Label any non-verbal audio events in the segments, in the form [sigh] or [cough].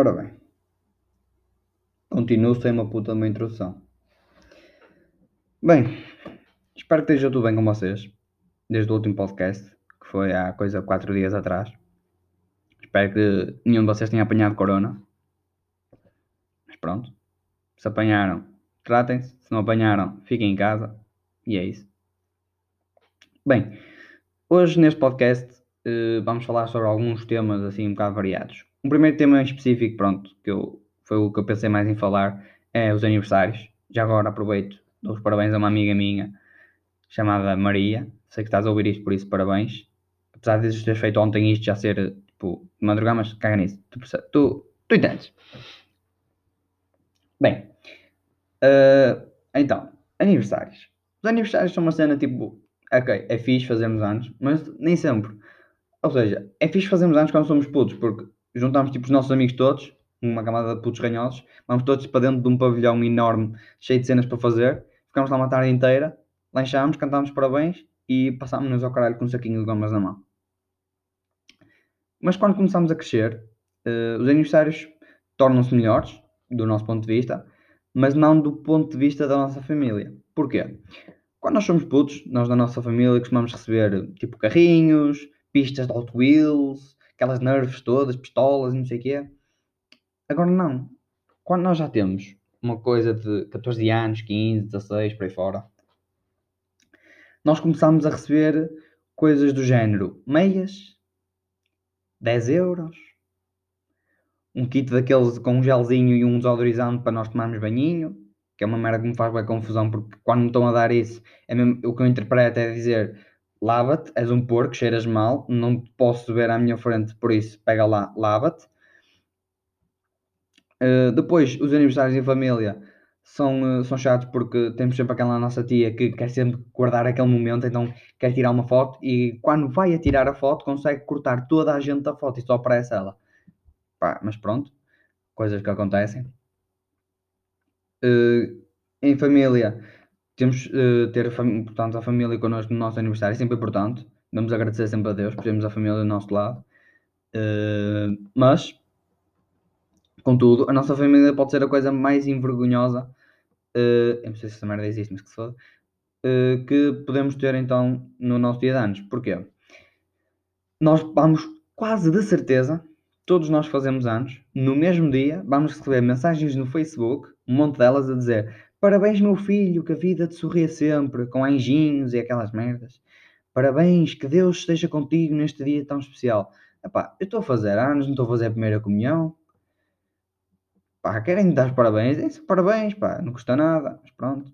Ora bem, continuo sem uma puta de uma introdução. Bem, espero que esteja tudo bem com vocês, desde o último podcast, que foi há coisa de 4 dias atrás. Espero que nenhum de vocês tenha apanhado corona. Mas pronto, se apanharam, tratem-se, se não apanharam, fiquem em casa. E é isso. Bem, hoje neste podcast uh, vamos falar sobre alguns temas assim um bocado variados. Um primeiro tema em específico, pronto, que eu, foi o que eu pensei mais em falar, é os aniversários. Já agora aproveito, dou os parabéns a uma amiga minha chamada Maria. Sei que estás a ouvir isto, por isso parabéns. Apesar de teres feito ontem isto já ser tipo de madrugada, mas caga nisso. Tu, tu, tu entendes. Bem, uh, então, aniversários. Os aniversários são uma cena tipo, ok, é fixe fazermos anos, mas nem sempre. Ou seja, é fixe fazermos anos quando somos putos, porque juntamos tipo os nossos amigos todos, uma camada de putos ranhosos, vamos todos para dentro de um pavilhão enorme, cheio de cenas para fazer, ficamos lá uma tarde inteira, lanchamos, cantámos parabéns e passámos-nos ao caralho com um saquinho de gomas na mão. Mas quando começamos a crescer, uh, os aniversários tornam-se melhores, do nosso ponto de vista, mas não do ponto de vista da nossa família. Porquê? Quando nós somos putos, nós da nossa família costumamos receber tipo carrinhos, pistas de Hot Wheels, aquelas nerves todas, pistolas e não sei o quê. Agora não. Quando nós já temos uma coisa de 14 anos, 15, 16, por aí fora, nós começamos a receber coisas do género meias, 10 euros, um kit daqueles com um gelzinho e um desodorizante para nós tomarmos banhinho, que é uma merda que me faz bem confusão, porque quando me estão a dar isso, é mesmo, o que eu interpreto é dizer lava-te, és um porco, cheiras mal, não posso ver à minha frente, por isso pega lá, lava-te. Uh, depois, os aniversários em família são, uh, são chatos porque temos sempre aquela nossa tia que quer sempre guardar aquele momento, então quer tirar uma foto e quando vai a tirar a foto consegue cortar toda a gente da foto e só aparece ela. Pá, mas pronto, coisas que acontecem. Uh, em família, temos uh, ter portanto, a família connosco no nosso aniversário, é sempre importante. Vamos agradecer sempre a Deus por termos a família do nosso lado. Uh, mas, contudo, a nossa família pode ser a coisa mais envergonhosa. Uh, eu não sei se essa merda existe, mas que se foda. Uh, que podemos ter então no nosso dia de anos. Porquê? Nós vamos quase de certeza, todos nós fazemos anos, no mesmo dia, vamos receber mensagens no Facebook, um monte delas a dizer Parabéns, meu filho, que a vida te sorria sempre, com anjinhos e aquelas merdas. Parabéns, que Deus esteja contigo neste dia tão especial. Epá, eu estou a fazer anos, não estou a fazer a primeira comunhão. Pá, querem dar parabéns? Parabéns, pá, não custa nada, mas pronto.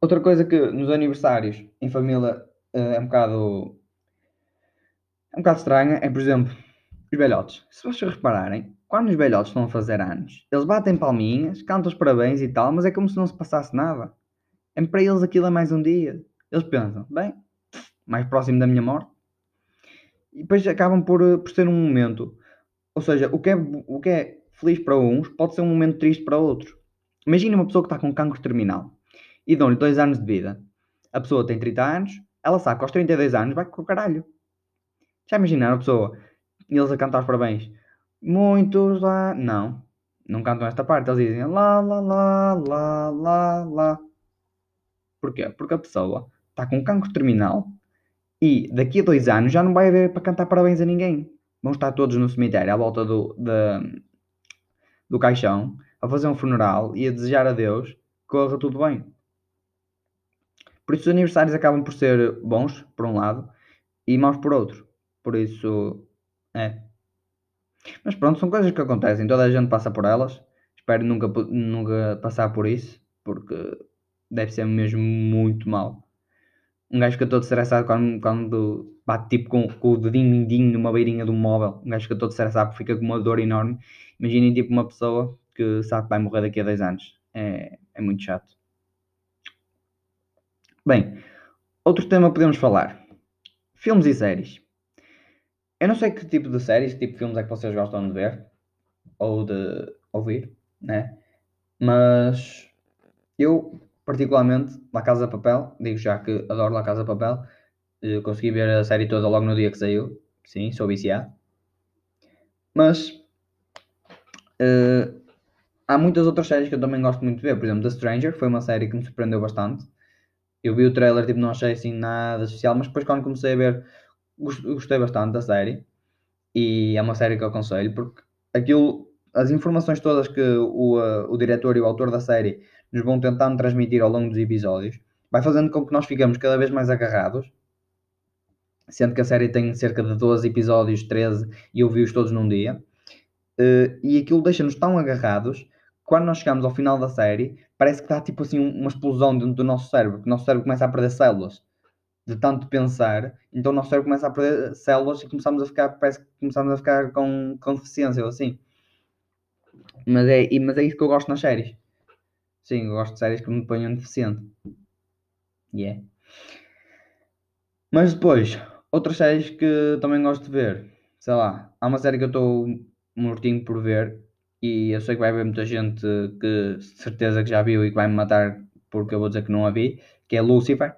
Outra coisa que nos aniversários em família eh, é um bocado. é um bocado estranha é, por exemplo, os velhotes. Se vocês repararem, quando os velhotes estão a fazer anos, eles batem palminhas, cantam os parabéns e tal, mas é como se não se passasse nada. É, para eles aquilo é mais um dia. Eles pensam, bem, mais próximo da minha morte. E depois acabam por, eh, por ser um momento. Ou seja, o que, é, o que é feliz para uns pode ser um momento triste para outros. Imagina uma pessoa que está com cancro terminal e dão-lhe 2 anos de vida. A pessoa tem 30 anos, ela sabe que aos 32 anos vai com o caralho. Já imaginaram a pessoa, eles a cantar os parabéns Muitos lá. Não. Não cantam esta parte. Eles dizem lá, lá, lá, lá, lá, lá. Porquê? Porque a pessoa está com cancro terminal e daqui a dois anos já não vai haver para cantar parabéns a ninguém. Vão estar todos no cemitério à volta do, de, do caixão a fazer um funeral e a desejar a Deus que corra tudo bem. Por isso os aniversários acabam por ser bons, por um lado, e maus por outro. Por isso, é. Mas pronto, são coisas que acontecem, toda a gente passa por elas. Espero nunca, nunca passar por isso, porque deve ser mesmo muito mal. Um gajo fica todo estressado quando, quando bate tipo com, com o dedinho mindinho numa beirinha de um móvel. Um gajo fica todo estressado porque fica com uma dor enorme. Imaginem tipo uma pessoa que sabe que vai morrer daqui a 10 anos. É, é muito chato. Bem, outro tema podemos falar. Filmes e séries. Eu não sei que tipo de séries, que tipo de filmes é que vocês gostam de ver ou de ouvir, né? Mas eu, particularmente, La Casa de Papel, digo já que adoro La Casa de Papel. Eu consegui ver a série toda logo no dia que saiu. Sim, sou viciado. Mas uh, há muitas outras séries que eu também gosto muito de ver. Por exemplo, The Stranger foi uma série que me surpreendeu bastante. Eu vi o trailer, tipo, não achei assim nada especial, mas depois quando comecei a ver, gostei bastante da série. E é uma série que eu aconselho, porque aquilo, as informações todas que o, o diretor e o autor da série nos vão tentando transmitir ao longo dos episódios, vai fazendo com que nós ficamos cada vez mais agarrados. Sendo que a série tem cerca de 12 episódios, 13, e eu vi-os todos num dia. Uh, e aquilo deixa-nos tão agarrados quando nós chegamos ao final da série, parece que está tipo assim uma explosão dentro do nosso cérebro, que o nosso cérebro começa a perder células de tanto pensar, então o nosso cérebro começa a perder células e começamos a ficar, parece que começamos a ficar com, com deficiência ou assim. Mas é, mas é isso que eu gosto nas séries. Sim, eu gosto de séries que me ponham deficiente. Yeah. Mas depois, outras séries que também gosto de ver. Sei lá, há uma série que eu estou mortinho por ver e eu sei que vai haver muita gente que certeza que já viu e que vai me matar porque eu vou dizer que não a vi, que é Lucifer.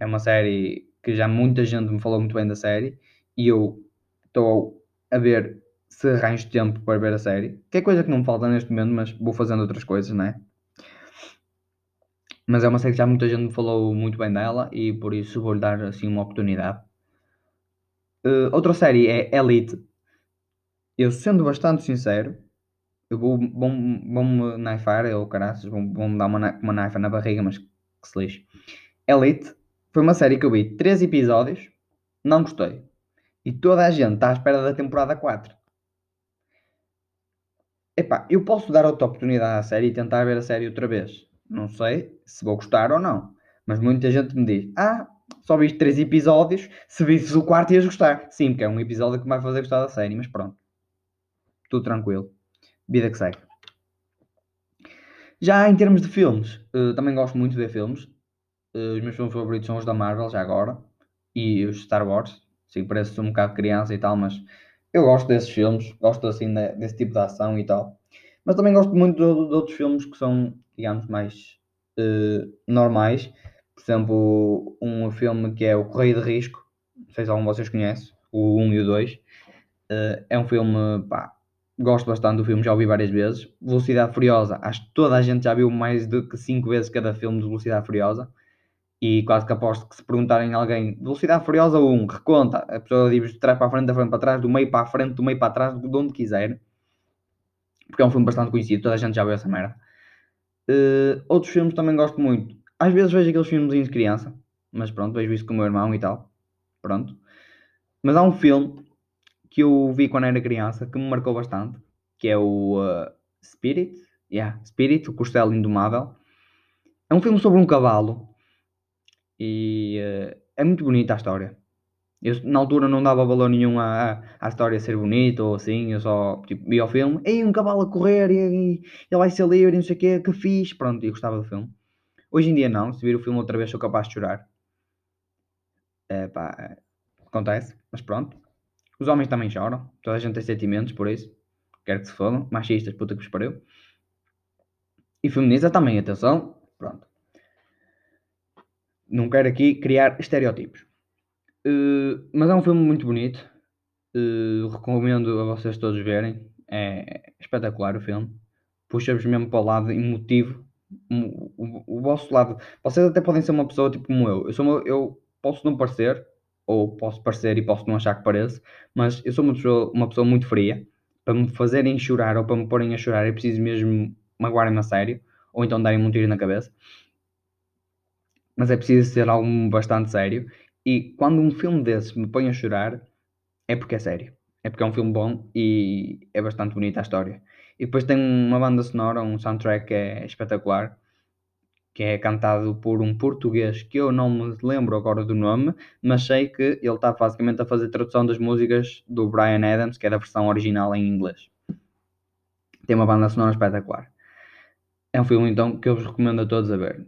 É uma série que já muita gente me falou muito bem da série e eu estou a ver se arranjo tempo para ver a série. Que é coisa que não me falta neste momento, mas vou fazendo outras coisas, não é? Mas é uma série que já muita gente me falou muito bem dela e por isso vou-lhe dar assim uma oportunidade. Uh, outra série é Elite. Eu sendo bastante sincero, eu vou, vão-me vão naifar, ou caraças, vão dar uma, uma naifa na barriga, mas que se lixe. Elite foi uma série que eu vi 3 episódios, não gostei. E toda a gente está à espera da temporada 4. Epá, eu posso dar outra oportunidade à série e tentar ver a série outra vez. Não sei se vou gostar ou não. Mas muita gente me diz: Ah, só viste 3 episódios, se visses o quarto ias gostar. Sim, porque é um episódio que me vai fazer gostar da série, mas pronto. Tudo tranquilo. Vida que segue. Já em termos de filmes, uh, também gosto muito de ver filmes. Uh, os meus filmes favoritos são os da Marvel, já agora, e os Star Wars. Sim, parece um bocado criança e tal, mas eu gosto desses filmes, gosto assim de, desse tipo de ação e tal. Mas também gosto muito de, de outros filmes que são, digamos, mais uh, normais. Por exemplo, um filme que é O Correio de Risco, não sei se algum de vocês conhece, o 1 e o 2. Uh, é um filme, pá, gosto bastante do filme, já o vi várias vezes. Velocidade Furiosa, acho que toda a gente já viu mais do que 5 vezes cada filme de Velocidade Furiosa. E quase que aposto que se perguntarem a alguém Velocidade Furiosa 1, reconta, a pessoa diz de trás para a frente, da frente para trás, do meio para a frente, do meio para trás, de onde quiser. Porque é um filme bastante conhecido, toda a gente já viu essa merda. Uh, outros filmes também gosto muito. Às vezes vejo aqueles filmes de criança, mas pronto, vejo isso com o meu irmão e tal. Pronto. Mas há um filme que eu vi quando era criança, que me marcou bastante, que é o uh, Spirit, yeah, Spirit, o Costelo Indomável. É um filme sobre um cavalo e uh, é muito bonita a história. Eu na altura não dava valor nenhum à, à história ser bonita ou assim, eu só tipo, vi o filme, e um cavalo a correr e, e ele vai ser livre e não sei o que, que fiz, pronto, e gostava do filme. Hoje em dia não, se vir o filme outra vez sou capaz de chorar. É pá, acontece, mas pronto. Os homens também choram. Toda a gente tem sentimentos por isso. Quero que se fodam. Machistas, puta que vos pariu. E feminista também, atenção. Pronto. Não quero aqui criar estereótipos. Uh, mas é um filme muito bonito. Uh, recomendo a vocês todos verem. É espetacular o filme. Puxa-vos mesmo para o lado emotivo. O, o, o, vosso lado. Vocês até podem ser uma pessoa tipo como eu. Eu, sou uma, eu posso não parecer, ou posso parecer e posso não achar que pareço, mas eu sou uma pessoa, uma pessoa muito fria. Para me fazerem chorar ou para me porem a chorar, é preciso mesmo magoarem-me a sério, ou então darem-me um tiro na cabeça. Mas é preciso ser algo bastante sério. E quando um filme desses me põe a chorar, é porque é sério. É porque é um filme bom e é bastante bonita a história. E depois tem uma banda sonora, um soundtrack que é espetacular que é cantado por um português que eu não me lembro agora do nome, mas sei que ele está basicamente a fazer tradução das músicas do Brian Adams, que é da versão original em inglês. Tem uma banda sonora espetacular. É um filme então que eu vos recomendo a todos a ver.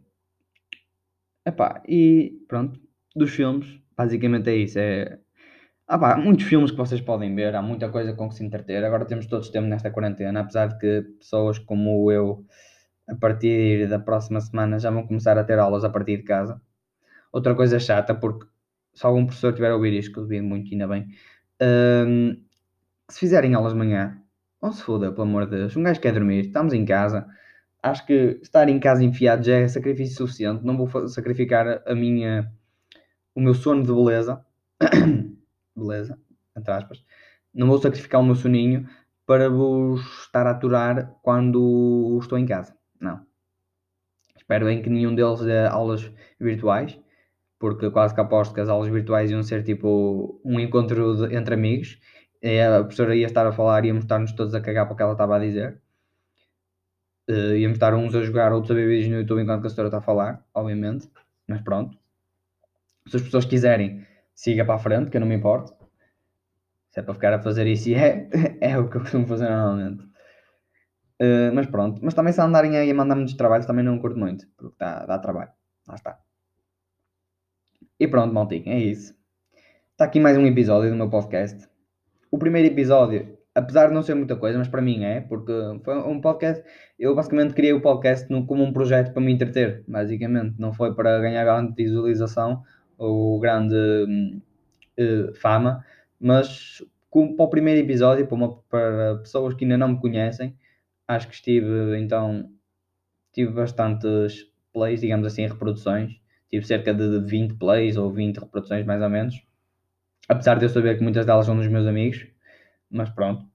Epá, e pronto, dos filmes, basicamente é isso. É... Ah pá, muitos filmes que vocês podem ver, há muita coisa com que se entreter. Agora temos todos tempo nesta quarentena, apesar de que pessoas como eu a partir da próxima semana já vão começar a ter aulas a partir de casa. Outra coisa chata, porque se algum professor tiver a ouvir isto, que eu duvido muito, ainda bem, um, que se fizerem aulas de manhã, vão se foda, pelo amor de Deus. Um gajo quer dormir, estamos em casa. Acho que estar em casa enfiado já é sacrifício suficiente. Não vou sacrificar a minha, o meu sono de beleza. [coughs] beleza, entre aspas. Não vou sacrificar o meu soninho para vos estar a aturar quando estou em casa. Não. Espero bem que nenhum deles dê aulas virtuais, porque quase que aposto que as aulas virtuais iam ser tipo um encontro de, entre amigos. E a professora ia estar a falar e íamos estar-nos todos a cagar para o que ela estava a dizer. Uh, íamos estar uns a jogar, outros a ver vídeos no YouTube enquanto a professora está a falar, obviamente. Mas pronto. Se as pessoas quiserem, siga para a frente, que eu não me importo. Se é para ficar a fazer isso, é, [laughs] é o que eu costumo fazer normalmente. Uh, mas pronto. Mas também se andarem aí a mandar muitos trabalhos, também não curto muito, porque dá, dá trabalho. Lá está. E pronto, maltinho, é isso. Está aqui mais um episódio do meu podcast. O primeiro episódio, apesar de não ser muita coisa, mas para mim é, porque foi um podcast. Eu basicamente criei o podcast como um projeto para me entreter, basicamente. Não foi para ganhar grande visualização ou grande uh, fama, mas com, para o primeiro episódio, para, uma, para pessoas que ainda não me conhecem, acho que estive então tive bastantes plays, digamos assim, reproduções. Tive cerca de 20 plays ou 20 reproduções mais ou menos. Apesar de eu saber que muitas delas são dos meus amigos, mas pronto.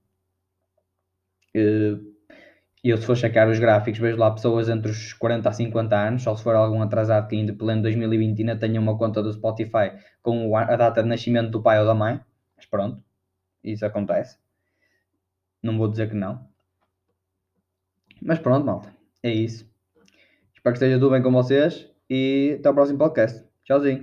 E eu se for checar os gráficos, vejo lá pessoas entre os 40 a 50 anos, só se for algum atrasado que ainda pleno 2020 ainda tenha uma conta do Spotify com a data de nascimento do pai ou da mãe. Mas pronto, isso acontece. Não vou dizer que não. Mas pronto, malta. É isso. Espero que esteja tudo bem com vocês e até o próximo podcast. Tchauzinho.